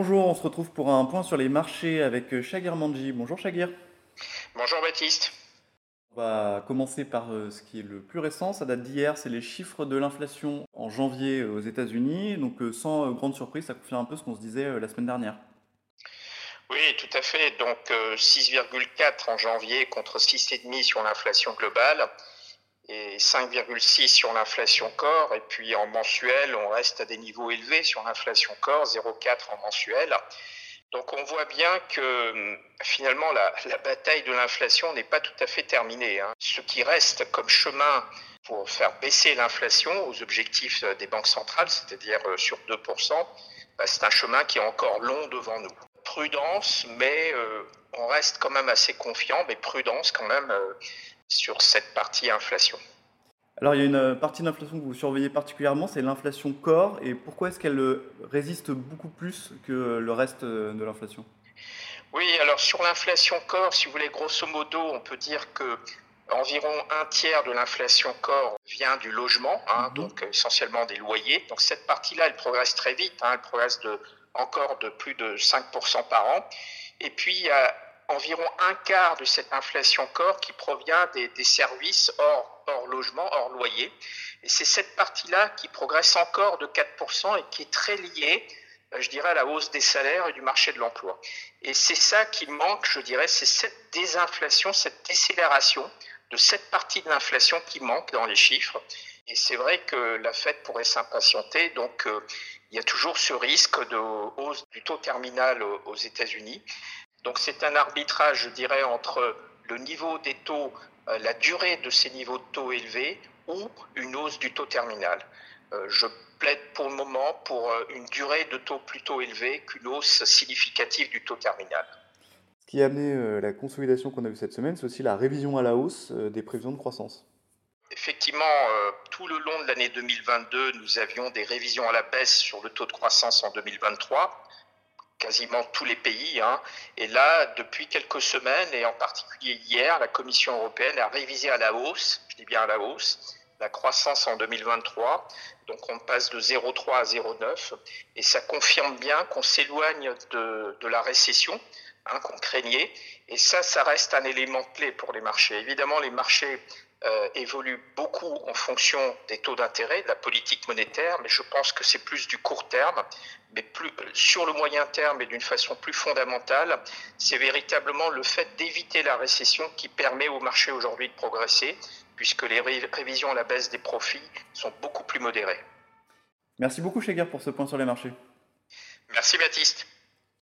Bonjour, on se retrouve pour un point sur les marchés avec euh, Shagir Manji. Bonjour Shagir. Bonjour Baptiste. On va commencer par euh, ce qui est le plus récent, ça date d'hier, c'est les chiffres de l'inflation en janvier euh, aux États-Unis. Donc sans grande surprise, ça confirme un peu ce qu'on se disait la semaine dernière. Oui, tout à fait. Donc 6,4 en janvier contre 6,5 sur l'inflation globale et 5,6 sur l'inflation corps. Et puis en mensuel, on reste à des niveaux élevés sur l'inflation corps, 0,4 en mensuel. Donc on voit bien que hum, finalement la, bataille de l'inflation n'est pas tout à fait terminée. Hein. Ce qui reste comme chemin pour faire baisser l'inflation aux objectifs des banques centrales, c'est-à-dire euh, sur 2%, bah, c'est un chemin qui est encore long devant nous. Prudence, mais euh, on reste quand même assez confiant, mais prudence quand même euh, sur cette partie inflation. Alors il y a une partie d'inflation que vous surveillez particulièrement, c'est l'inflation corps. Et pourquoi est-ce qu'elle euh, résiste beaucoup plus que le reste euh, de l'inflation? Oui, alors sur l'inflation corps, si vous voulez, grosso modo, on peut dire que environ un tiers de l'inflation corps vient du logement, hein, mhm. donc essentiellement des loyers. Donc cette partie-là, elle progresse très vite, hein, elle progresse de, encore de plus de 5% par an. Et puis il y a environ un quart de cette inflation corps qui provient des, services hors, hors logement, hors loyer. Et c'est cette partie-là qui progresse encore de 4% et qui est très liée, euh, je dirais, à la hausse des salaires et du marché de l'emploi. Et c'est ça qui manque, je dirais, c'est cette désinflation, cette décélération de cette partie de l'inflation qui manque dans les chiffres. Et c'est vrai que la Fed pourrait s'impatienter. Donc, euh, il y a toujours ce risque de hausse du taux terminal aux États-Unis. Donc c'est un arbitrage, je dirais, entre le niveau des taux, euh, la durée de ces niveaux de taux élevés ou une hausse du taux terminal. Euh, je plaide pour le moment pour une durée de taux plutôt élevée qu'une hausse significative du taux terminal. Qui a amené la consolidation qu'on a vue cette semaine, c'est aussi la révision à la hausse des prévisions de croissance. Effectivement, tout le long de l'année 2022, nous avions des révisions à la baisse sur le taux de croissance en 2023 quasiment tous les pays. Hein. Et là, depuis quelques semaines, et en particulier hier, la Commission européenne a révisé à la hausse, je dis bien à la hausse, la croissance en 2023. Donc on passe de 0,3 à 0,9. Et ça confirme bien qu'on s'éloigne de, la récession hein, qu'on craignait. Et ça, ça reste un élément clé pour les marchés. Évidemment, les marchés euh, évolue beaucoup en fonction des taux d'intérêt, de la politique monétaire, mais je pense que c'est plus du court terme. Mais plus, sur le moyen terme et d'une façon plus fondamentale, c'est véritablement le fait d'éviter la récession qui permet au marché aujourd'hui de progresser, puisque les révisions à la baisse des profits sont beaucoup plus modérées. Merci beaucoup, Chegar, pour ce point sur les marchés. Merci, Baptiste.